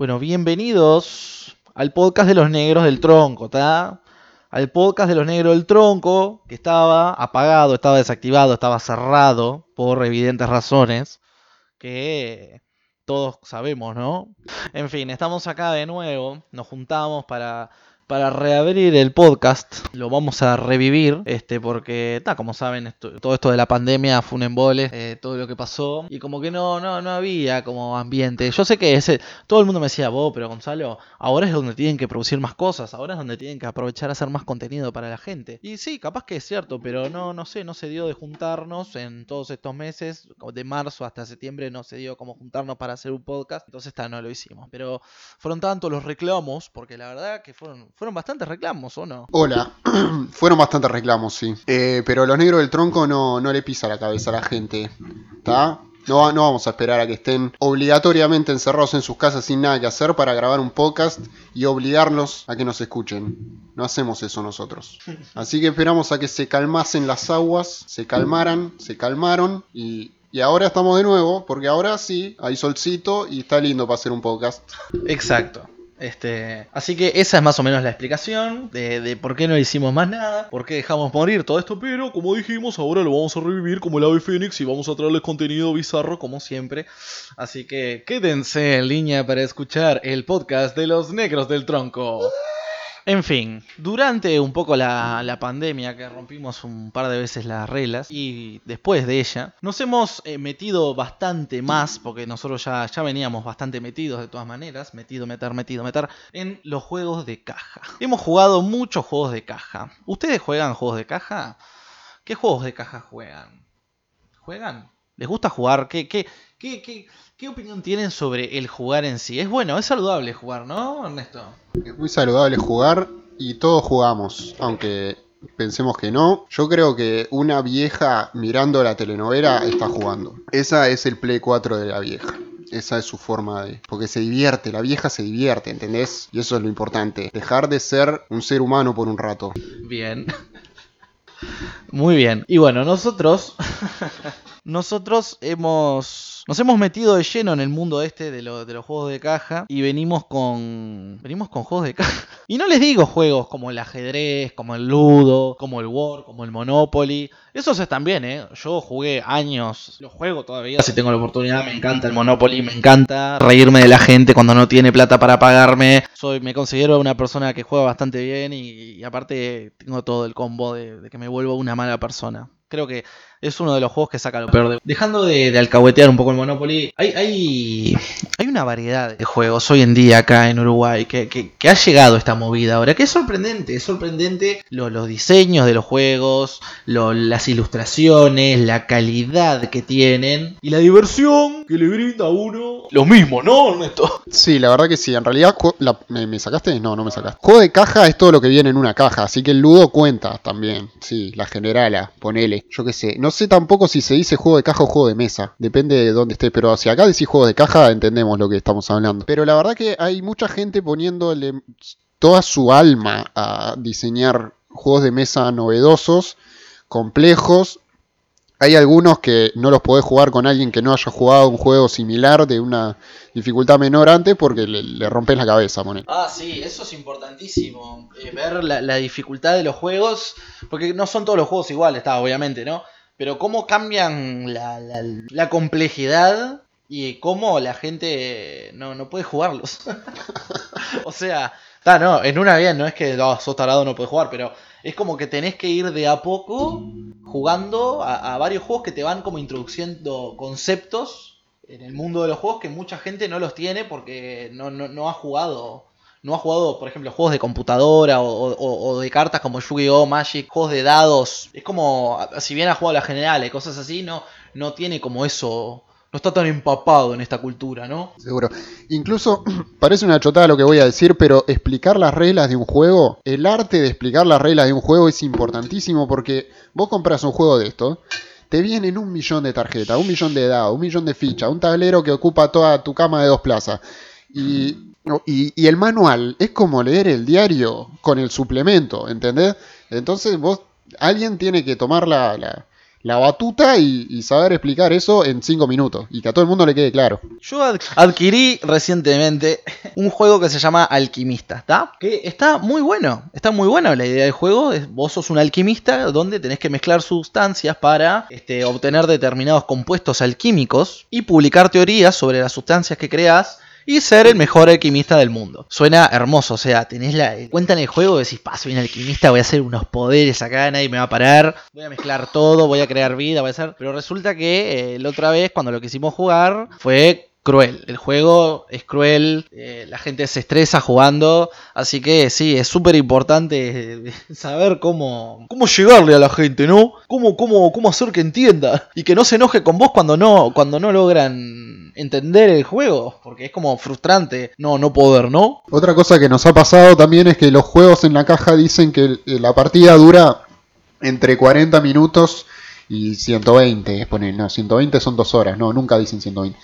Bueno, bienvenidos al podcast de los negros del tronco, ¿está? Al podcast de los negros del tronco, que estaba apagado, estaba desactivado, estaba cerrado por evidentes razones que todos sabemos, ¿no? En fin, estamos acá de nuevo, nos juntamos para para reabrir el podcast, lo vamos a revivir, este, porque, está como saben, todo esto de la pandemia fue un embole, eh, todo lo que pasó, y como que no, no, no había como ambiente. Yo sé que ese, todo el mundo me decía, vos, pero Gonzalo, ahora es donde tienen que producir más cosas, ahora es donde tienen que aprovechar a hacer más contenido para la gente. Y sí, capaz que es cierto, pero no, no sé, no se dio de juntarnos en todos estos meses, de marzo hasta septiembre no se dio como juntarnos para hacer un podcast, entonces está, no lo hicimos. Pero fueron tantos los reclamos, porque la verdad que fueron fueron bastantes reclamos, ¿o no? Hola, fueron bastantes reclamos, sí. Eh, pero los negros del tronco no, no le pisa la cabeza a la gente, ¿está? No, no, vamos a esperar a que estén obligatoriamente encerrados en sus casas sin nada que hacer para grabar un podcast y obligarlos a que nos escuchen. No hacemos eso nosotros. Así que esperamos a que se calmasen las aguas, se calmaran, se calmaron y, y ahora estamos de nuevo, porque ahora sí, hay solcito y está lindo para hacer un podcast. Exacto. Este, así que esa es más o menos la explicación de, por qué no hicimos más nada, por qué dejamos morir todo esto, pero como dijimos, ahora lo vamos a revivir como el ave fénix y vamos a traerles contenido bizarro como siempre. Así que quédense en línea para escuchar el podcast de los negros del tronco. En fin, durante un poco la, pandemia, que rompimos un par de veces las reglas, y después de ella, nos hemos eh, metido bastante más, porque nosotros ya, ya veníamos bastante metidos de todas maneras, metido, meter, metido, meter, en los juegos de caja. Hemos jugado muchos juegos de caja. ¿Ustedes juegan juegos de caja? ¿Qué juegos de caja juegan? ¿Juegan? ¿Les gusta jugar? ¿Qué, qué, qué, qué, qué opinión tienen sobre el jugar en sí? Es bueno, es saludable jugar, ¿no, Ernesto? Es muy saludable jugar y todos jugamos, aunque pensemos que no. Yo creo que una vieja mirando la telenovela está jugando. Esa es el Play 4 de la vieja. Esa es su forma de... Porque se divierte, la vieja se divierte, ¿entendés? Y eso es lo importante. Dejar de ser un ser humano por un rato. Bien. Muy bien. Y bueno, nosotros... nosotros hemos nos hemos metido de lleno en el mundo este de, de, los juegos de caja y venimos con venimos con juegos de caja. Y no les digo juegos como el ajedrez, como el Ludo, como el War, como el Monopoly. Esos están bien, ¿eh? Yo jugué años, lo juego todavía si tengo la oportunidad, me encanta el Monopoly, me encanta reírme de la gente cuando no tiene plata para pagarme. Soy, me considero una persona que juega bastante bien y, aparte tengo todo el combo de, de que me vuelvo una mala persona. Creo que es uno de los juegos que saca lo peor. De... Dejando de, alcahuetear un poco el Monopoly, hay, hay, hay, una variedad de juegos hoy en día acá en Uruguay que, que, ha llegado esta movida ahora, que es sorprendente, es sorprendente los diseños de los juegos, las ilustraciones, la calidad que tienen y la diversión que le brinda a uno lo mismo, ¿no, Ernesto? Sí, la verdad que sí, en realidad, ¿me, sacaste? No, no me sacaste. Juego de caja es todo lo que viene en una caja, así que el ludo cuenta también, sí, la generala, ponele, yo qué sé, no sé tampoco si se dice juego de caja o juego de mesa. Depende de dónde esté. Pero si acá decís juego de caja, entendemos lo que estamos hablando. Pero la verdad que hay mucha gente poniéndole toda su alma a diseñar juegos de mesa novedosos, complejos. Hay algunos que no los podés jugar con alguien que no haya jugado un juego similar de una dificultad menor antes porque le, rompes la cabeza. Poner. Ah, sí, eso es importantísimo. Eh, ver la, la, dificultad de los juegos, porque no son todos los juegos iguales, está, obviamente, ¿no? pero cómo cambian la, complejidad y cómo la gente no, puede jugarlos. o sea, no, en una bien, no es que oh, sos tarado no puedes jugar, pero es como que tenés que ir de a poco jugando a, varios juegos que te van como introduciendo conceptos en el mundo de los juegos que mucha gente no los tiene porque no, no ha jugado no ha jugado, por ejemplo, juegos de computadora o, de cartas como Yu-Gi-Oh! Magic, juegos de dados. Es como, si bien ha jugado la general y cosas así, no, no tiene como eso. No está tan empapado en esta cultura, ¿no? Seguro. Incluso parece una chotada lo que voy a decir, pero explicar las reglas de un juego, el arte de explicar las reglas de un juego es importantísimo porque vos compras un juego de esto, te vienen un millón de tarjetas, un millón de dados, un millón de fichas, un tablero que ocupa toda tu cama de dos plazas. Y y, el manual es como leer el diario con el suplemento, ¿entendés? Entonces vos, alguien tiene que tomar la, la batuta y, saber explicar eso en 5 minutos y que a todo el mundo le quede claro. Yo ad- adquirí recientemente un juego que se llama Alquimista, ¿está? Que está muy bueno, está muy buena la idea del juego. Vos sos un alquimista donde tenés que mezclar sustancias para este, obtener determinados compuestos alquímicos y publicar teorías sobre las sustancias que creás y ser el mejor alquimista del mundo. Suena hermoso, o sea, tenés la. Cuentan el juego, decís, pa, soy un alquimista, voy a hacer unos poderes acá, nadie me va a parar, voy a mezclar todo, voy a crear vida, voy a hacer. Pero resulta que eh, la otra vez, cuando lo quisimos jugar, fue cruel. El juego es cruel, eh, la gente se estresa jugando, así que sí, es súper importante eh, saber cómo, cómo llegarle a la gente, ¿no? Cómo, cómo, cómo hacer que entienda y que no se enoje con vos cuando no, cuando no logran entender el juego, porque es como frustrante no, no poder, ¿no? Otra cosa que nos ha pasado también es que los juegos en la caja dicen que el- la partida dura entre 40 minutos y 120. Ponen, no, 120 son dos horas, no, nunca dicen 120.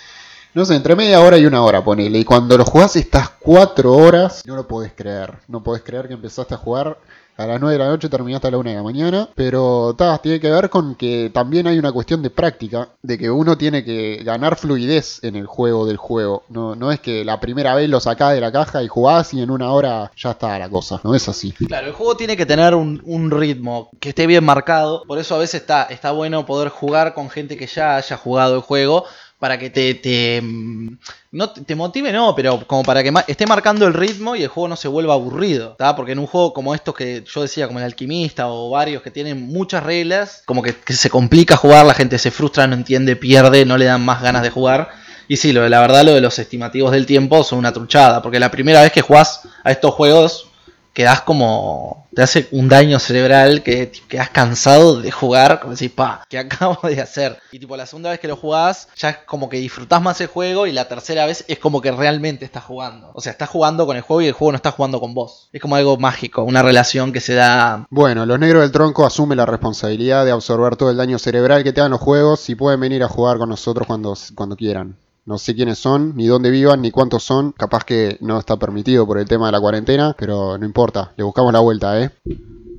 No sé, entre media hora y una hora, ponele. Y cuando lo jugás estás 4 horas, no lo podés creer. No podés creer que empezaste a jugar a las 9 de la noche, terminaste a la 1 de la mañana. Pero ta, tiene que ver con que también hay una cuestión de práctica, de que uno tiene que ganar fluidez en el juego del juego. No, no es que la primera vez lo sacás de la caja y jugás y en una hora ya está la cosa. No es así. Claro, el juego tiene que tener un, un ritmo que esté bien marcado. Por eso a veces está, está bueno poder jugar con gente que ya haya jugado el juego. Para que te, te, mm, no te motive, no, pero como para que esté marcando el ritmo y el juego no se vuelva aburrido. ¿tá? Porque en un juego como estos que yo decía, como el alquimista o varios que tienen muchas reglas, como que, que se complica jugar, la gente se frustra, no entiende, pierde, no le dan más ganas de jugar. Y sí, lo de la verdad, lo de los estimativos del tiempo son una truchada. Porque la primera vez que jugás a estos juegos, quedás como. te hace un daño cerebral que quedás cansado de jugar, como decís, pa, ¿qué acabo de hacer? Y tipo, la segunda vez que lo jugás, ya es como que disfrutás más el juego, y la tercera vez es como que realmente estás jugando. O sea, estás jugando con el juego y el juego no está jugando con vos. Es como algo mágico, una relación que se da. Bueno, los negros del tronco asumen la responsabilidad de absorber todo el daño cerebral que te dan los juegos y pueden venir a jugar con nosotros cuando, cuando quieran. No sé quiénes son, ni dónde vivan, ni cuántos son. Capaz que no está permitido por el tema de la cuarentena, pero no importa, le buscamos la vuelta, ¿eh?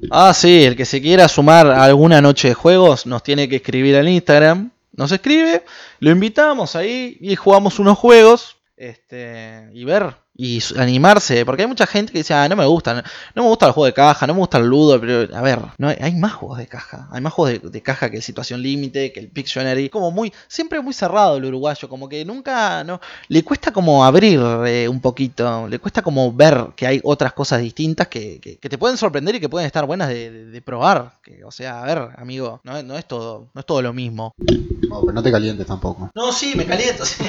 Ah, sí, el que se quiera sumar a alguna noche de juegos nos tiene que escribir al Instagram. Nos escribe, lo invitamos ahí y jugamos unos juegos. Este, y ver y animarse, porque hay mucha gente que dice, ah, no me gusta, no, me gusta el juego de caja, no me gusta el ludo, pero a ver, no hay, hay más juegos de caja, hay más juegos de, de caja que el Situación Límite, que el Pictionary, como muy, siempre muy cerrado el uruguayo, como que nunca, no, le cuesta como abrir eh, un poquito, le cuesta como ver que hay otras cosas distintas que, que- que te pueden sorprender y que pueden estar buenas de, de- de probar, que, o sea, a ver, amigo, no, es- no es todo, no es todo lo mismo. No, pero no te calientes tampoco. No, sí, me caliento. sí.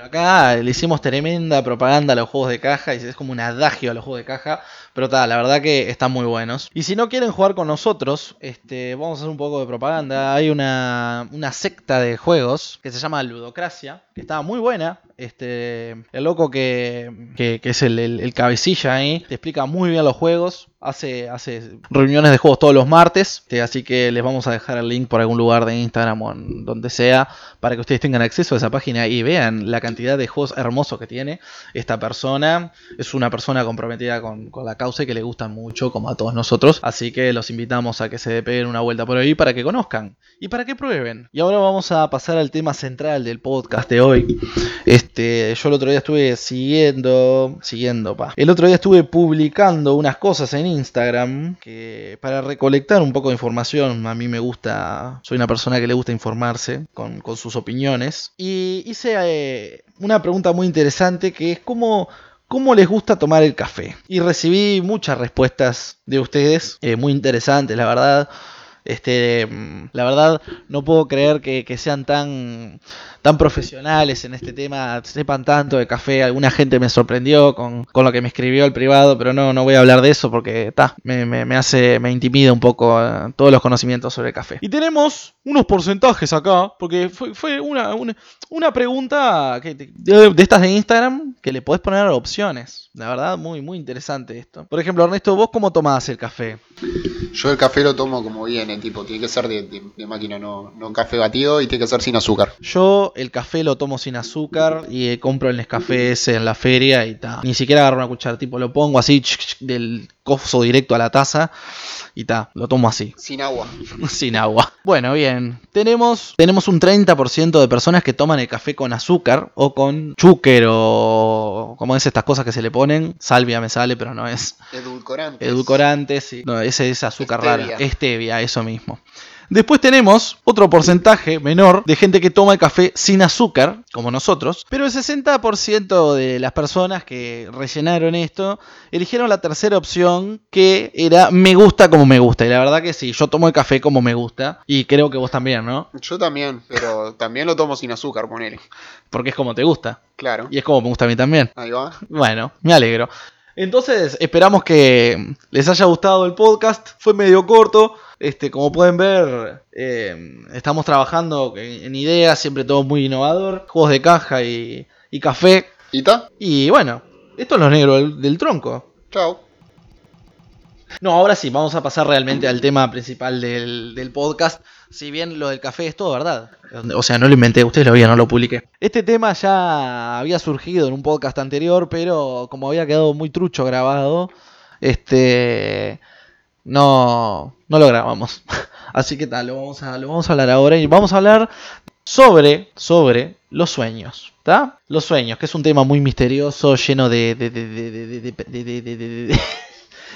Bueno, acá le hicimos tremenda propaganda a los juegos de caja y es como un adagio a los juegos de caja. Pero la verdad que están muy buenos. Y si no quieren jugar con nosotros, este, vamos a hacer un poco de propaganda. Hay una, una secta de juegos que se llama Ludocracia, que está muy buena. Este, el loco que, que, es el, el- cabecilla ahí, te explica muy bien los juegos. Hace, hace reuniones de juegos todos los martes. este, así que les vamos a dejar el link por algún lugar de Instagram o donde sea. Para que ustedes tengan acceso a esa página y vean la cantidad de juegos hermosos que tiene esta persona. Es una persona comprometida con, con la causa y que le gustan mucho, como a todos nosotros. Así que los invitamos a que se peguen una vuelta por ahí para que conozcan y para que prueben. Y ahora vamos a pasar al tema central del podcast de hoy. Este, yo el otro día estuve siguiendo, siguiendo, pa. El otro día estuve publicando unas cosas en Instagram que para recolectar un poco de información, a mí me gusta, soy una persona que le gusta informarse con, con sus opiniones. Y hice eh, una pregunta muy interesante que es cómo cómo les gusta tomar el café. Y recibí muchas respuestas de ustedes, eh, muy interesantes, la verdad. Este, la verdad, no puedo creer que, que sean tan, tan profesionales en este tema, sepan tanto de café. Alguna gente me sorprendió con, con lo que me escribió el privado, pero no, no voy a hablar de eso porque ta, me, me- me hace, me intimida un poco eh, todos los conocimientos sobre café. Y tenemos unos porcentajes acá, porque fue, fue una, una, una pregunta que, de, de estas de Instagram que le podés poner opciones. La verdad, muy, muy interesante esto. Por ejemplo, Ernesto, ¿vos cómo tomás el café? Yo el café lo tomo como viene, tipo, tiene que ser de, de- de máquina, no, no café batido y tiene que ser sin azúcar. Yo el café lo tomo sin azúcar y eh, compro el Nescafé ese en la feria y ta. Ni siquiera agarro una cuchara, tipo lo pongo así ch, ch, del coso directo a la taza y ta, lo tomo así, Sin agua. sin agua. Bueno, bien, tenemos, tenemos un 30% de personas que toman el café con azúcar o con chúquer o como es estas cosas que se le ponen. Salvia me sale, pero no es Edulcorante. edulcorantes, sí. no, ese es azúcar Stevia. rara, stevia, eso mismo. Después tenemos otro porcentaje menor de gente que toma el café sin azúcar, como nosotros, pero el 60% de las personas que rellenaron esto eligieron la tercera opción que era me gusta como me gusta. Y la verdad que sí, yo tomo el café como me gusta y creo que vos también, ¿no? Yo también, pero también lo tomo sin azúcar, ponele. Porque es como te gusta Claro. y es como me gusta a mí también. Ahí va. Bueno, me alegro. Entonces, esperamos que les haya gustado el podcast. Fue medio corto. Este, como pueden ver, eh, estamos trabajando en, en ideas, siempre todo muy innovador. Juegos de caja y, y café. ¿Y ta? Y bueno, esto es lo negro del, del tronco. Chao. No, ahora sí, vamos a pasar realmente al tema principal del, del podcast. Si bien lo del café es todo verdad. O sea, no lo inventé, ustedes lo vieron, no lo publiqué. Este tema ya había surgido en un podcast anterior, pero como había quedado muy trucho grabado, este no, no lo grabamos. Así que tal, lo vamos a, lo vamos a hablar ahora y vamos a hablar sobre, sobre los sueños. ¿Está? Los sueños, que es un tema muy misterioso, lleno de, de, de, de,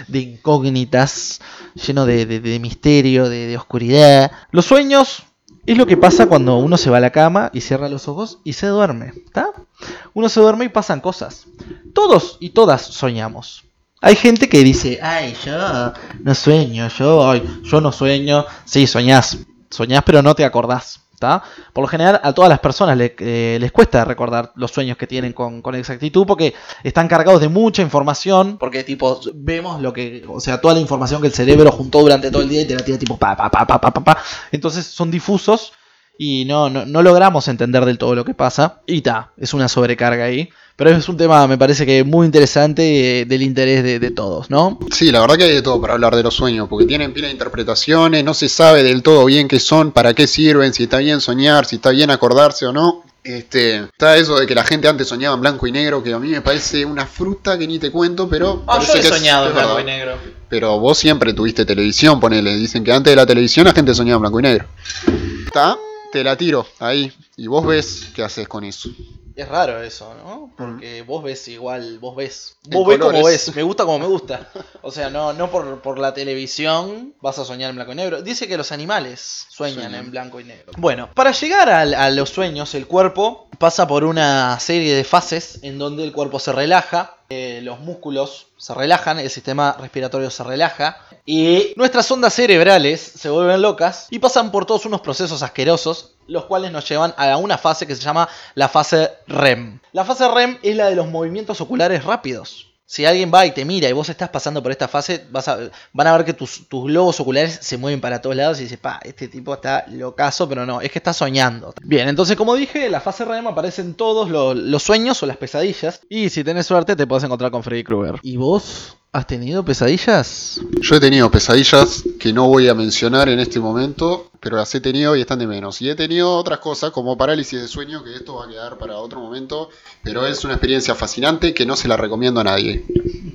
de, incógnitas, lleno de, de- de misterio, de, de oscuridad. Los sueños es lo que pasa cuando uno se va a la cama y cierra los ojos y se duerme. ¿Está? Uno se duerme y pasan cosas. Todos y todas soñamos. Hay gente que dice, ay, yo no sueño, yo, ay, yo no sueño. Sí, soñás, soñás pero no te acordás. Por lo general a todas las personas le- eh, les cuesta recordar los sueños que tienen con, con exactitud porque están cargados de mucha información, porque tipo vemos lo que, o sea, toda la información que el cerebro juntó durante todo el día y te la tira tipo pa pa pa pa pa pa, pa. Entonces son difusos y no, no, no logramos entender del todo lo que pasa. Y ta, es una sobrecarga ahí. Pero es un tema, me parece que muy interesante eh, del interés de, de todos, ¿no? Sí, la verdad que hay de todo para hablar de los sueños, porque tienen pila de interpretaciones, no se sabe del todo bien qué son, para qué sirven, si está bien soñar, si está bien acordarse o no. Este, está eso de que la gente antes soñaba en blanco y negro, que a mí me parece una fruta que ni te cuento, pero parece que es- es verdad. negro. Pero vos siempre tuviste televisión, ponele. Dicen que antes de la televisión la gente soñaba en blanco y negro. ¿Está? Te la tiro ahí. Y vos ves qué haces con eso. Es raro eso, ¿no? Porque vos ves igual, vos ves. En Vos ves como ves, me gusta como me gusta. O sea, no, no por, por la televisión vas a soñar en blanco y negro. Dice que los animales sueñan en blanco y negro. Bueno, para llegar a, los sueños, el cuerpo pasa por una serie de fases en donde el cuerpo se relaja, eh, los músculos se relajan, el sistema respiratorio se relaja y nuestras ondas cerebrales se vuelven locas y pasan por todos unos procesos asquerosos, los cuales nos llevan a una fase que se llama la fase REM. La fase REM es la de los movimientos oculares rápidos. Si alguien va y te mira y vos estás pasando por esta fase, vas a, van a ver que tus, tus globos oculares se mueven para todos lados y dices, pa, este tipo está locazo, pero no, es que está soñando. Bien, entonces como dije, la fase REM aparecen todos lo- los sueños o las pesadillas. Y si tenés suerte te podés encontrar con Freddy Krueger. ¿Y vos has tenido pesadillas? Yo he tenido pesadillas que no voy a mencionar en este momento, pero las he tenido y están de menos. Y he tenido otras cosas como parálisis de sueño, que esto va a quedar para otro momento, pero es una experiencia fascinante que no se la recomiendo a nadie.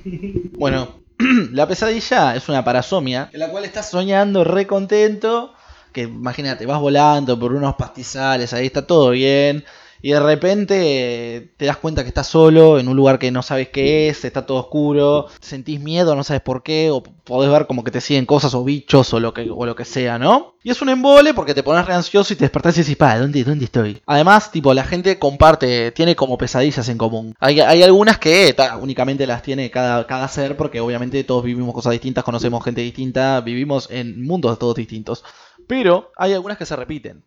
Bueno, la pesadilla es una parasomia en la cual estás soñando re contento. Que imagínate, vas volando por unos pastizales, ahí está todo bien. Y de repente te das cuenta que estás solo en un lugar que no sabes qué es, está todo oscuro, sentís miedo, no sabes por qué, o podés ver como que te siguen cosas o bichos o lo que, o lo que sea, ¿no? Y es un embole porque te pones re ansioso y te despertás y decís, pa, ¿dónde, ¿dónde estoy? Además, tipo, la gente comparte, tiene como pesadillas en común. Hay, hay algunas que únicamente las tiene cada, cada ser porque obviamente todos vivimos cosas distintas, conocemos gente distinta, vivimos en mundos todos distintos. Pero hay algunas que se repiten.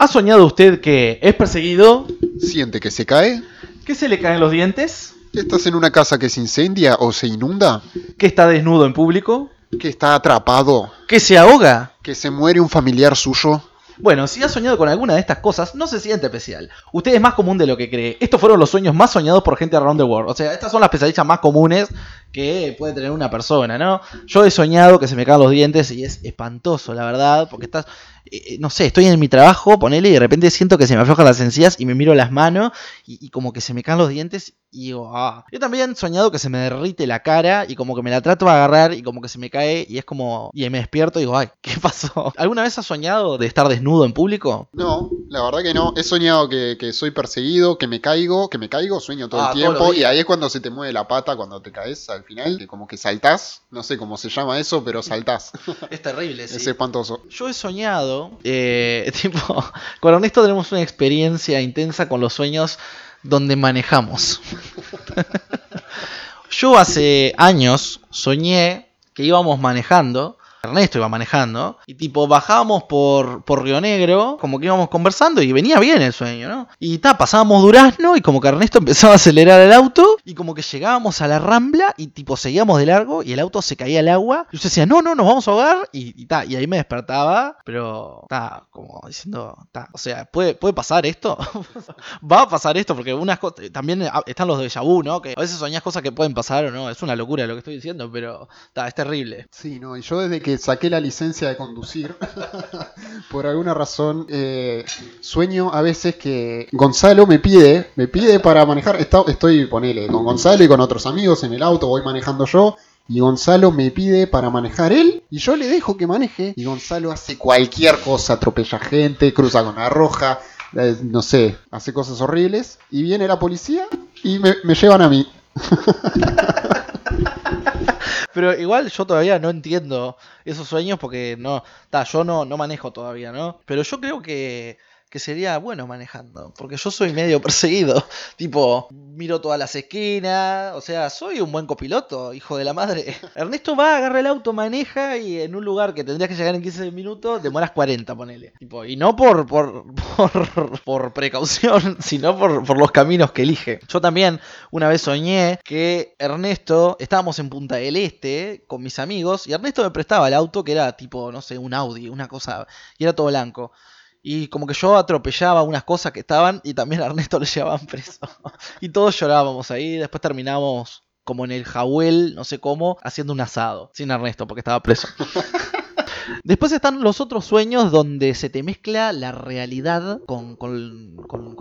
¿Ha soñado usted que es perseguido? ¿Siente que se cae? ¿Que se le caen los dientes? ¿Estás en una casa que se incendia o se inunda? ¿Que está desnudo en público? ¿Que está atrapado? ¿Que se ahoga? ¿Que se muere un familiar suyo? Bueno, si has soñado con alguna de estas cosas, no se siente especial. Usted es más común de lo que cree. Estos fueron los sueños más soñados por gente around the world. O sea, estas son las pesadillas más comunes que puede tener una persona, ¿no? Yo he soñado que se me caen los dientes y es espantoso, la verdad, porque estás, eh, no sé, estoy en mi trabajo, ponele, y de repente siento que se me aflojan las encías y me miro las manos y, y como que se me caen los dientes y digo, ah. Yo también he soñado que se me derrite la cara y como que me la trato de agarrar y como que se me cae y es como, y me despierto y digo, ay, ¿qué pasó? ¿Alguna vez has soñado de estar desnudo en público? No, la verdad que no. He soñado que, que soy perseguido, que me caigo, que me caigo, sueño todo Ah, el los tiempo. Y ahí es cuando se te mueve la pata, cuando te caes al final, que como que saltás. No sé cómo se llama eso, pero saltás. Es terrible, sí. Es espantoso. Yo he soñado, eh, tipo, con Ernesto tenemos una experiencia intensa con los sueños donde manejamos. Yo hace años soñé que íbamos manejando, Ernesto iba manejando, y tipo bajábamos por, por Río Negro, como que íbamos conversando y venía bien el sueño, ¿no? Y ta, pasábamos Durazno y como que Ernesto empezaba a acelerar el auto y como que llegábamos a la rambla y tipo seguíamos de largo y el auto se caía al agua. Y yo decía, no, no, nos vamos a ahogar y, y, ta, y ahí me despertaba, pero ta, como diciendo, ta, o sea, ¿puede, ¿puede pasar esto? Va a pasar esto porque unas cosas, también están los de vu, ¿no? Que a veces soñás cosas que pueden pasar o no, es una locura lo que estoy diciendo, pero ta, es terrible. Sí, no, y yo desde que saqué la licencia de conducir, por alguna razón, eh, sueño a veces que Gonzalo me pide, me pide para manejar, está- estoy, ponele, con Gonzalo y con otros amigos en el auto, voy manejando yo, y Gonzalo me pide para manejar él, y yo le dejo que maneje, y Gonzalo hace cualquier cosa, atropella gente, cruza con la roja, eh, no sé, hace cosas horribles, y viene la policía y me, me llevan a mí. Pero igual yo todavía no entiendo esos sueños porque no, ta, yo no, no manejo todavía, ¿no? Pero yo creo que, que sería bueno manejando, porque yo soy medio perseguido, tipo, miro todas las esquinas, o sea, soy un buen copiloto, hijo de la madre. Ernesto va, agarra el auto, maneja y en un lugar que tendrías que llegar en 15 minutos, demoras 40, ponele. Tipo, y no por, por, por, por precaución, sino por, por los caminos que elige. Yo también una vez soñé que Ernesto, estábamos en Punta del Este con mis amigos y Ernesto me prestaba el auto que era tipo, no sé, un Audi, una cosa, y era todo blanco. Y como que yo atropellaba unas cosas que estaban y también a Ernesto lo llevaban preso. y todos llorábamos ahí, después terminamos como en el Jawel, no sé cómo, haciendo un asado, sin Ernesto porque estaba preso. Después están los otros sueños donde se te mezcla la realidad con,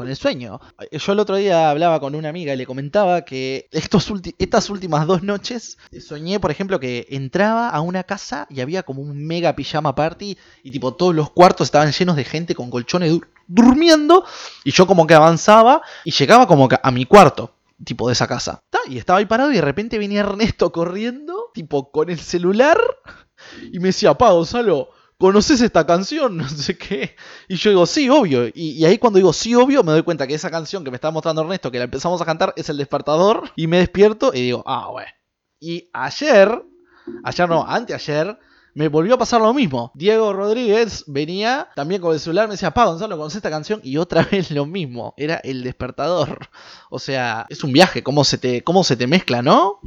el sueño. Yo el otro día hablaba con una amiga y le comentaba que estos estas últimas dos noches soñé, por ejemplo, que entraba a una casa y había como un mega pijama party y tipo todos los cuartos estaban llenos de gente con colchones dur- durmiendo y yo como que avanzaba y llegaba como que a mi cuarto. Tipo de esa casa. Y estaba ahí parado y de repente venía Ernesto corriendo, tipo con el celular, y me decía, pa, Gonzalo, ¿conoces esta canción? No sé qué. Y yo digo, sí, obvio. Y, ahí cuando digo, sí, obvio, me doy cuenta que esa canción que me está mostrando Ernesto, que la empezamos a cantar, es el despertador. Y me despierto y digo, ah, bueno. Y ayer, ayer no, anteayer, me volvió a pasar lo mismo. Diego Rodríguez venía también con el celular, me decía, pa, Gonzalo, ¿conoces esta canción? Y otra vez lo mismo, era el despertador. O sea, es un viaje, cómo se te, cómo se te mezcla, ¿no?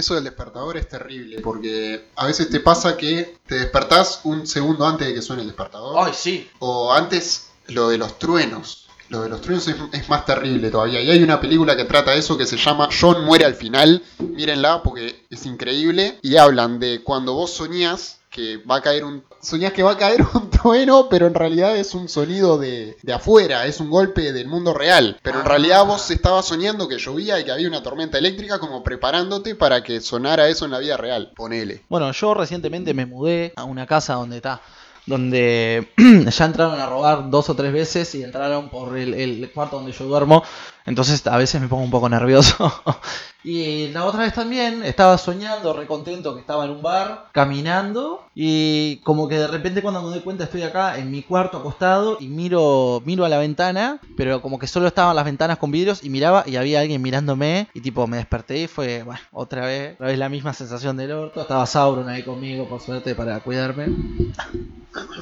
Eso del despertador es terrible porque a veces te pasa que te despertás un segundo antes de que suene el despertador. sí. O antes lo de los truenos. Lo de los truenos es, es más terrible todavía. Y hay una película que trata eso que se llama John muere al final. Mírenla porque es increíble. Y hablan de cuando vos soñás que va a caer un... Soñás que va a caer un trueno, pero en realidad es un sonido de, de afuera, es un golpe del mundo real. Pero en realidad vos estabas soñando que llovía y que había una tormenta eléctrica como preparándote para que sonara eso en la vida real. Ponele. Bueno, yo recientemente me mudé a una casa donde está. Donde ya entraron a robar dos o tres veces y entraron por el, el cuarto donde yo duermo. Entonces a veces me pongo un poco nervioso. y la otra vez también estaba soñando, recontento que estaba en un bar, caminando. Y como que de repente cuando me doy cuenta estoy acá en mi cuarto acostado y miro, miro a la ventana. Pero como que solo estaban las ventanas con vidrios y miraba y había alguien mirándome. Y tipo me desperté y fue, bueno, otra vez, otra vez la misma sensación del orto. Estaba Sauron ahí conmigo, por suerte, para cuidarme.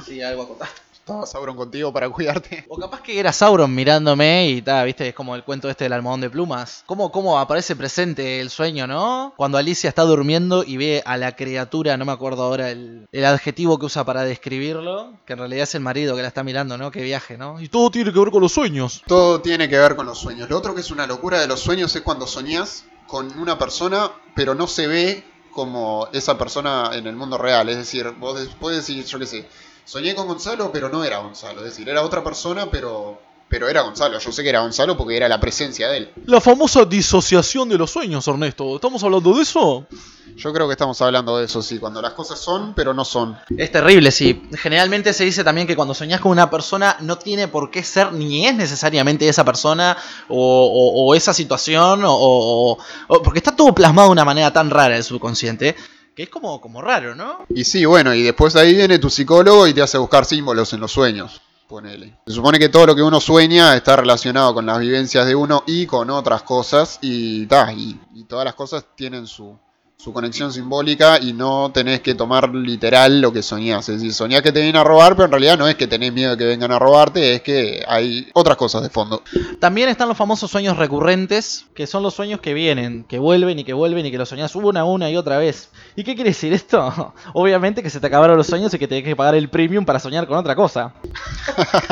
Sí, algo a contar. Estaba Sauron contigo para cuidarte. O capaz que era Sauron mirándome y tal, viste, es como el cuento este del almohadón de plumas. ¿Cómo, ¿Cómo aparece presente el sueño, no? Cuando Alicia está durmiendo y ve a la criatura, no me acuerdo ahora el, el adjetivo que usa para describirlo, que en realidad es el marido que la está mirando, ¿no? Que viaje, ¿no? Y todo tiene que ver con los sueños. Todo tiene que ver con los sueños. Lo otro que es una locura de los sueños es cuando soñás con una persona, pero no se ve como esa persona en el mundo real. Es decir, vos des- puedes decir, yo qué sé, soñé con Gonzalo, pero no era Gonzalo. Es decir, era otra persona, pero, pero era Gonzalo. Yo sé que era Gonzalo porque era la presencia de él. La famosa disociación de los sueños, Ernesto. ¿Estamos hablando de eso? Yo creo que estamos hablando de eso, sí, cuando las cosas son, pero no son. Es terrible, sí. Generalmente se dice también que cuando soñás con una persona no tiene por qué ser ni es necesariamente esa persona o, o- o esa situación o, o- o- porque está todo plasmado de una manera tan rara el subconsciente que es como, como raro, ¿no? Y sí, bueno, y después ahí viene tu psicólogo y te hace buscar símbolos en los sueños. Ponele. Se supone que todo lo que uno sueña está relacionado con las vivencias de uno y con otras cosas. Y, ta, y, y todas las cosas tienen su, su conexión simbólica y no tenés que tomar literal lo que soñás. Es decir, soñás que te vienen a robar, pero en realidad no es que tenés miedo de que vengan a robarte, es que hay otras cosas de fondo. También están los famosos sueños recurrentes, que son los sueños que vienen, que vuelven y que vuelven y que los soñás una, una y otra vez. ¿Y qué quiere decir esto? Obviamente que se te acabaron los sueños y que tenés que pagar el premium para soñar con otra cosa.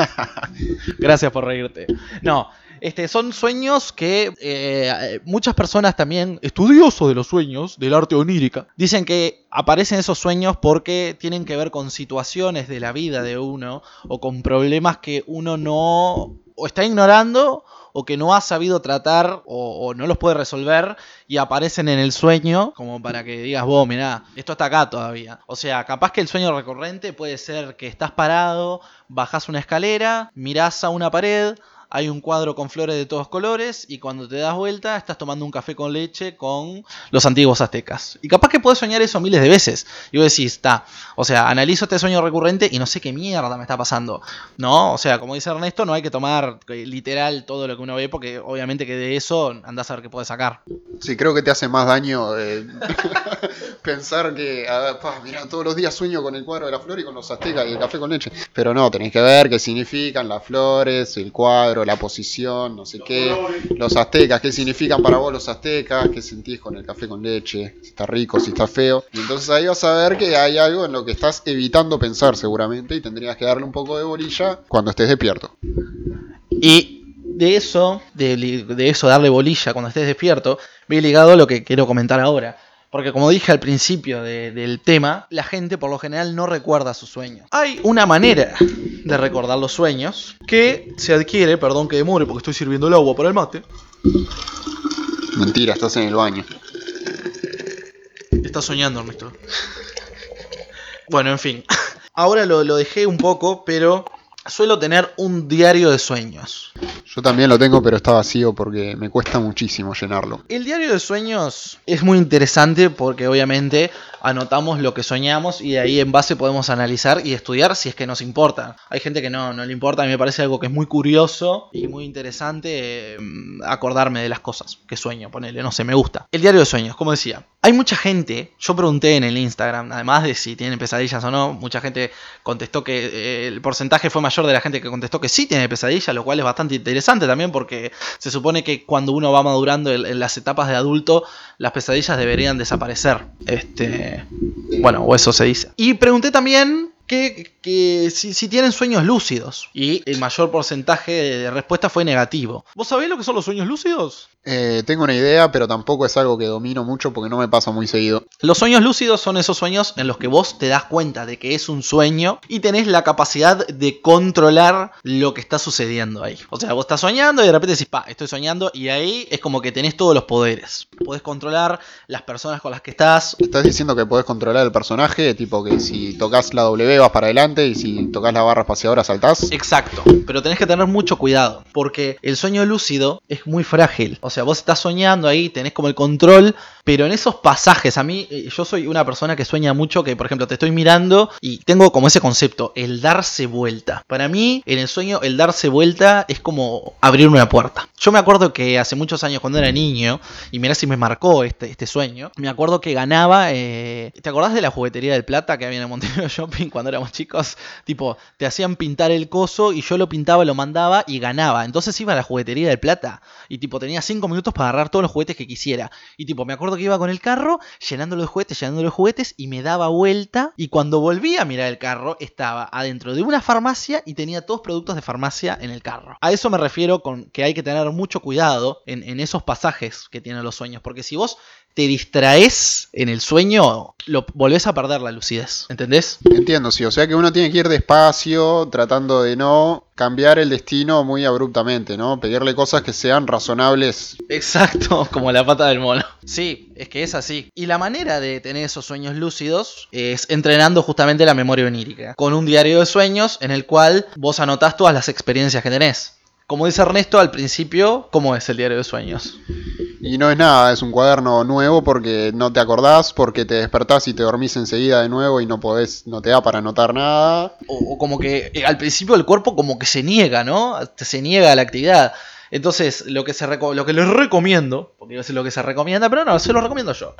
Gracias por reírte. No, este, son sueños que eh, muchas personas también, estudiosos de los sueños, del arte onírica, dicen que aparecen esos sueños porque tienen que ver con situaciones de la vida de uno o con problemas que uno no o está ignorando o que no ha sabido tratar o, no los puede resolver y aparecen en el sueño como para que digas, vos, mirá, esto está acá todavía. O sea, capaz que el sueño recurrente puede ser que estás parado, bajás una escalera, mirás a una pared, hay un cuadro con flores de todos colores y cuando te das vuelta estás tomando un café con leche con los antiguos aztecas. Y capaz que puedes soñar eso miles de veces. Y vos decís, está, o sea, analizo este sueño recurrente y no sé qué mierda me está pasando. No, o sea, como dice Ernesto, no hay que tomar eh, literal todo lo que uno ve porque obviamente que de eso andás a ver qué puedes sacar. Sí, creo que te hace más daño eh, pensar que, pa, mira, todos los días sueño con el cuadro de la flor y con los aztecas y el café con leche. Pero no, tenés que ver qué significan las flores, el cuadro, la posición, no sé qué. Los aztecas, qué significan para vos los aztecas, qué sentís con el café con leche, si está rico, si está feo. Y entonces ahí vas a ver que hay algo en lo que estás evitando pensar seguramente y tendrías que darle un poco de bolilla cuando estés despierto. Y de eso, de, de eso, darle bolilla cuando estés despierto, ve ligado a lo que quiero comentar ahora. Porque como dije al principio de- del tema, la gente por lo general no recuerda sus sueños. Hay una manera de recordar los sueños que se adquiere, perdón que demore porque estoy sirviendo el agua para el mate. Mentira, estás en el baño. Estás soñando, Ernesto. Bueno, en fin. Ahora lo, lo dejé un poco, pero suelo tener un diario de sueños. Yo también lo tengo, pero está vacío porque me cuesta muchísimo llenarlo. El diario de sueños es muy interesante porque obviamente anotamos lo que soñamos y de ahí en base podemos analizar y estudiar si es que nos importa. Hay gente que no, no le importa, a mí me parece algo que es muy curioso y muy interesante eh, acordarme de las cosas que sueño, ponele, no sé, me gusta. El diario de sueños, como decía, hay mucha gente, yo pregunté en el Instagram, además de si tienen pesadillas o no, mucha gente contestó que eh, el porcentaje fue mayor de la gente que contestó que sí tiene pesadillas, lo cual es bastante interesante también porque se supone que cuando uno va madurando en, en las etapas de adulto, las pesadillas deberían desaparecer. Este, bueno, o eso se dice. Y pregunté también que, que si, si tienen sueños lúcidos. Y el mayor porcentaje de respuesta fue negativo. ¿Vos sabés lo que son los sueños lúcidos? Eh, tengo una idea, pero tampoco es algo que domino mucho porque no me pasa muy seguido. Los sueños lúcidos son esos sueños en los que vos te das cuenta de que es un sueño y tenés la capacidad de controlar lo que está sucediendo ahí. O sea, vos estás soñando y de repente decís, pa, estoy soñando y ahí es como que tenés todos los poderes. Podés controlar las personas con las que estás. Estás diciendo que podés controlar el personaje, tipo que si tocas la W vas para adelante y si tocas la barra espaciadora saltás. Exacto, pero tenés que tener mucho cuidado porque el sueño lúcido es muy frágil. O sea, vos estás soñando ahí, tenés como el control, pero en esos pasajes, a mí, eh, yo soy una persona que sueña mucho, que por ejemplo te estoy mirando y tengo como ese concepto, el darse vuelta. Para mí, en el sueño, el darse vuelta es como abrir una puerta. Yo me acuerdo que hace muchos años cuando era niño, y mirá si me marcó este, este sueño, me acuerdo que ganaba, eh, ¿te acordás de la juguetería del Plata que había en el Montevideo Shopping cuando éramos chicos, tipo, te hacían pintar el coso y yo lo pintaba, lo mandaba y ganaba. Entonces iba a la juguetería del plata y tipo tenía cinco minutos para agarrar todos los juguetes que quisiera. Y tipo, me acuerdo que iba con el carro llenándolo de juguetes, llenándolo de juguetes y me daba vuelta y cuando volví a mirar el carro estaba adentro de una farmacia y tenía todos productos de farmacia en el carro. A eso me refiero con que hay que tener mucho cuidado en, en esos pasajes que tienen los sueños, porque si vos te distraes en el sueño, lo volvés a perder la lucidez. ¿Entendés? Entiendo, sí. O sea que uno tiene que ir despacio, tratando de no cambiar el destino muy abruptamente, ¿no? Pedirle cosas que sean razonables. Exacto, como la pata del mono. Sí, es que es así. Y la manera de tener esos sueños lúcidos es entrenando justamente la memoria onírica. Con un diario de sueños en el cual vos anotás todas las experiencias que tenés. Como dice Ernesto al principio, ¿cómo es el diario de sueños? Y no es nada, es un cuaderno nuevo porque no te acordás, porque te despertás y te dormís enseguida de nuevo y no podés, no te da para anotar nada. O, como que eh, al principio el cuerpo como que se niega, ¿no? Se niega a la actividad. Entonces, lo que, se lo que les recomiendo, porque a decir lo que se recomienda, pero no, se lo recomiendo yo,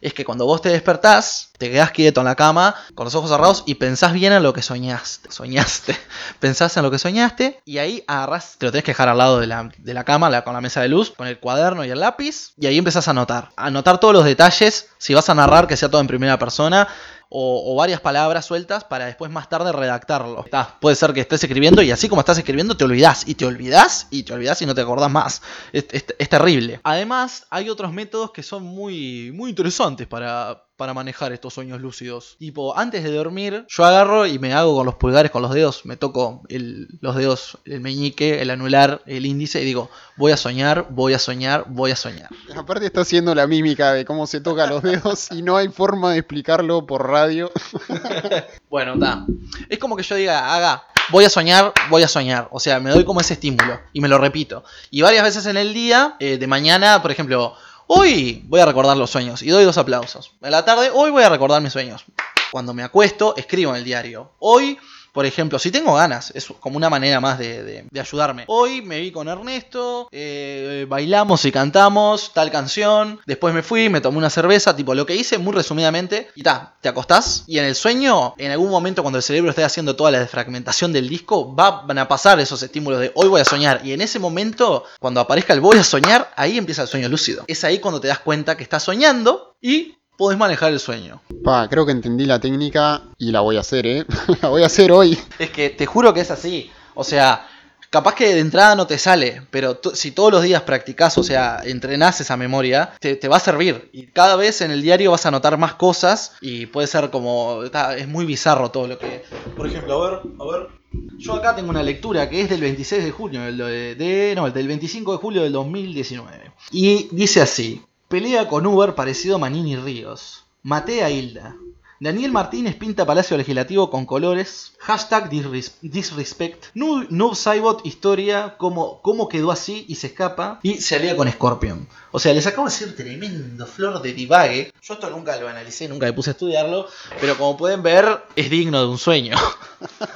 es que cuando vos te despertás, te quedás quieto en la cama, con los ojos cerrados, y pensás bien en lo que soñaste. Soñaste. Pensás en lo que soñaste, y ahí agarrás, te lo tenés que dejar al lado de la, de la cama, con la mesa de luz, con el cuaderno y el lápiz, y ahí empezás a anotar. A anotar todos los detalles, si vas a narrar, que sea todo en primera persona, o, varias palabras sueltas para después más tarde redactarlo. Puede ser que estés escribiendo y así como estás escribiendo te olvidás y te olvidás y te olvidás y no te acordás más. Es- es terrible. Además, hay otros métodos que son muy, muy interesantes para, para manejar estos sueños lúcidos. Tipo, antes de dormir, yo agarro y me hago con los pulgares, con los dedos, me toco el- los dedos, el meñique, el anular, el índice y digo, voy a soñar, voy a soñar, voy a soñar. Aparte está haciendo la mímica de cómo se toca los dedos y no hay forma de explicarlo por radio. Bueno, está. Es como que yo diga, haga, voy a soñar, voy a soñar. O sea, me doy como ese estímulo y me lo repito. Y varias veces en el día, eh, de mañana, por ejemplo, hoy voy a recordar los sueños y doy dos aplausos. En la tarde, hoy voy a recordar mis sueños. Cuando me acuesto, escribo en el diario. Hoy, por ejemplo, si tengo ganas, es como una manera más de, de- ayudarme. Hoy me vi con Ernesto, eh, bailamos y cantamos tal canción. Después me fui, me tomé una cerveza, tipo lo que hice muy resumidamente. Y ta, te acostás y en el sueño, en algún momento cuando el cerebro esté haciendo toda la desfragmentación del disco, va- van a pasar esos estímulos de hoy voy a soñar. Y en ese momento, cuando aparezca el voy a soñar, ahí empieza el sueño lúcido. Es ahí cuando te das cuenta que estás soñando y podés manejar el sueño. Pa, creo que entendí la técnica y la voy a hacer, ¿eh? la voy a hacer hoy. Es que te juro que es así. O sea, capaz que de entrada no te sale, pero si todos los días practicás, o sea, entrenás esa memoria, te, te va a servir. Y cada vez en el diario vas a notar más cosas y puede ser como... Es muy bizarro todo lo que... Por ejemplo, a ver, a ver. Yo acá tengo una lectura que es del 26 de junio, del, de, de- no, del 25 de julio del 2019. Y dice así, pelea con Uber parecido a Manini Ríos. Maté a Hilda. Daniel Martínez pinta Palacio Legislativo con colores. Hashtag disres- disrespect. Noob Noob Saibot historia. Cómo, cómo quedó así y se escapa. Y se alía con Scorpion. O sea, les acabo de decir tremendo flor de divague. Yo esto nunca lo analicé, nunca me puse a estudiarlo. Pero como pueden ver, es digno de un sueño.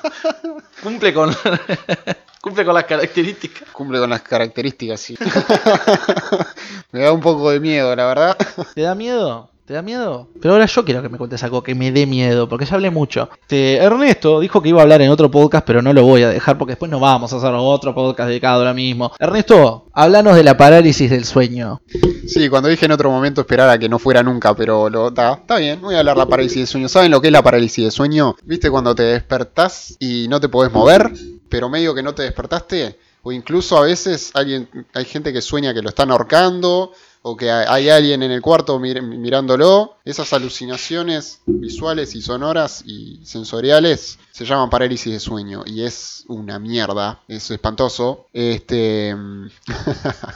cumple con. cumple con las características. Cumple con las características, sí. me da un poco de miedo, la verdad. ¿Te da miedo? ¿Te da miedo? Pero ahora yo quiero que me cuentes algo que me dé miedo, porque ya hablé mucho. Este, Ernesto dijo que iba a hablar en otro podcast, pero no lo voy a dejar porque después no vamos a hacer otro podcast dedicado ahora mismo. Ernesto, háblanos de la parálisis del sueño. Sí, cuando dije en otro momento esperar a que no fuera nunca, pero lo está, está bien, voy a hablar de la parálisis de sueño. ¿Saben lo que es la parálisis de sueño? ¿Viste cuando te despertás y no te podés mover, pero medio que no te despertaste? O incluso a veces alguien, hay gente que sueña que lo están ahorcando o que hay alguien en el cuarto mir- mirándolo. Esas alucinaciones visuales y sonoras y sensoriales se llaman parálisis de sueño y es una mierda, es espantoso. Este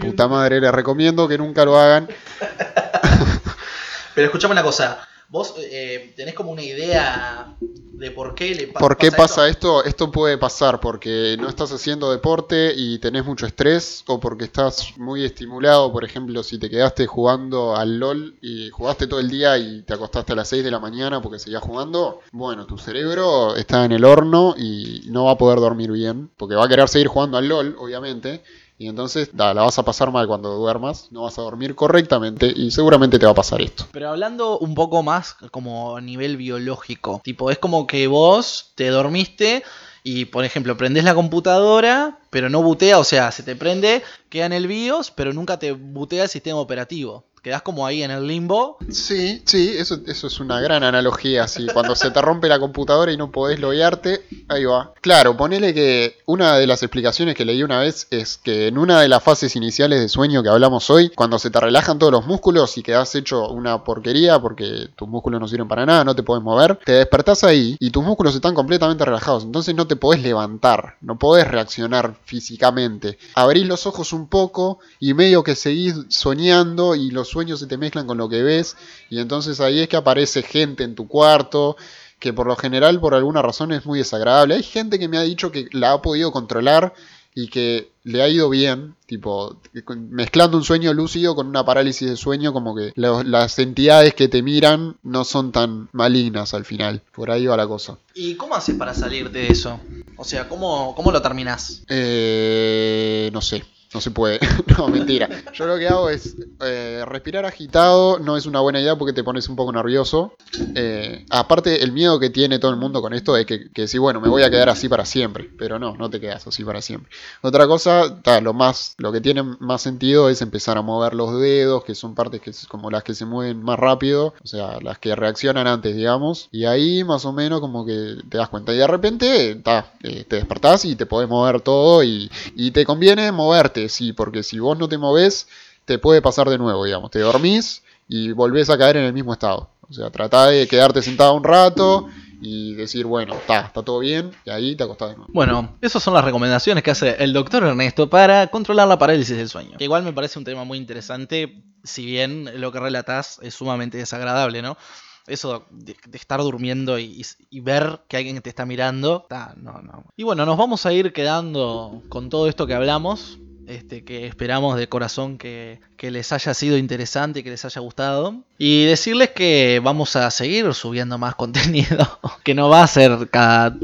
Puta madre, les recomiendo que nunca lo hagan. Pero escuchame una cosa. Vos eh, tenés como una idea de por qué le pa- ¿Por qué pasa esto? esto? Esto puede pasar porque no estás haciendo deporte y tenés mucho estrés o porque estás muy estimulado, por ejemplo, si te quedaste jugando al LOL y jugaste todo el día y te acostaste a las 6 de la mañana porque seguías jugando, bueno, tu cerebro está en el horno y no va a poder dormir bien porque va a querer seguir jugando al LOL, obviamente. Y entonces da, la vas a pasar mal cuando duermas, no vas a dormir correctamente y seguramente te va a pasar esto. Pero hablando un poco más como a nivel biológico, tipo, es como que vos te dormiste y, por ejemplo, prendés la computadora, pero no butea, o sea, se te prende, queda en el BIOS, pero nunca te butea el sistema operativo. Quedás como ahí en el limbo. Sí, sí, eso, eso es una gran analogía. Sí. Cuando se te rompe la computadora y no podés loguearte, ahí va. Claro, ponele que una de las explicaciones que leí una vez es que en una de las fases iniciales de sueño que hablamos hoy, cuando se te relajan todos los músculos y quedás hecho una porquería porque tus músculos no sirven para nada, no te podés mover, te despertás ahí y tus músculos están completamente relajados. Entonces no te podés levantar, no podés reaccionar físicamente. Abrís los ojos un poco y medio que seguís soñando y los sueños se te mezclan con lo que ves y entonces ahí es que aparece gente en tu cuarto que por lo general por alguna razón es muy desagradable. Hay gente que me ha dicho que la ha podido controlar y que le ha ido bien, tipo mezclando un sueño lúcido con una parálisis de sueño, como que lo- las entidades que te miran no son tan malignas al final. Por ahí va la cosa. ¿Y cómo haces para salir de eso? O sea, ¿cómo, cómo lo terminás? Eh, no sé, no se puede. no, mentira. Yo lo que hago es eh, respirar agitado, no es una buena idea porque te pones un poco nervioso. Eh, aparte, el miedo que tiene todo el mundo con esto es que, que bueno, me voy a quedar así para siempre. Pero no, no te quedas así para siempre. Otra cosa, lo más, lo que tiene más sentido es empezar a mover los dedos, que son partes que es como las que se mueven más rápido, o sea, las que reaccionan antes, digamos. Y ahí más o menos como que te das cuenta. Y de repente, eh, te despertás y te podés mover todo y, y te conviene moverte, sí, porque si vos no te movés, te puede pasar de nuevo, digamos. Te dormís y volvés a caer en el mismo estado. O sea, tratá de quedarte sentado un rato y decir, bueno, está, está todo bien, y ahí te acostás de nuevo. Bueno, esas son las recomendaciones que hace el doctor Ernesto para controlar la parálisis del sueño. Que igual me parece un tema muy interesante, si bien lo que relatás es sumamente desagradable, ¿no? Eso de, de estar durmiendo y, y ver que alguien te está mirando, ta, no, no. Y bueno, nos vamos a ir quedando con todo esto que hablamos. Este, que esperamos de corazón que, que les haya sido interesante y que les haya gustado. Y decirles que vamos a seguir subiendo más contenido. Que no va a ser cada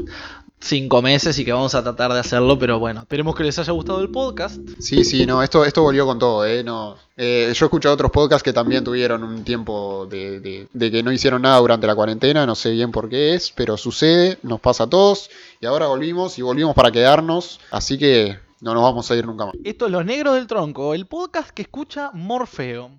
cinco meses y que vamos a tratar de hacerlo, pero bueno, esperemos que les haya gustado el podcast. Sí, sí, no, esto, esto volvió con todo, ¿eh? No, eh, yo he escuchado otros podcasts que también tuvieron un tiempo de, de- de que no hicieron nada durante la cuarentena, no sé bien por qué es, pero sucede, nos pasa a todos, y ahora volvimos y volvimos para quedarnos, así que no nos vamos a ir nunca más. Esto es Los Negros del Tronco, el podcast que escucha Morfeo.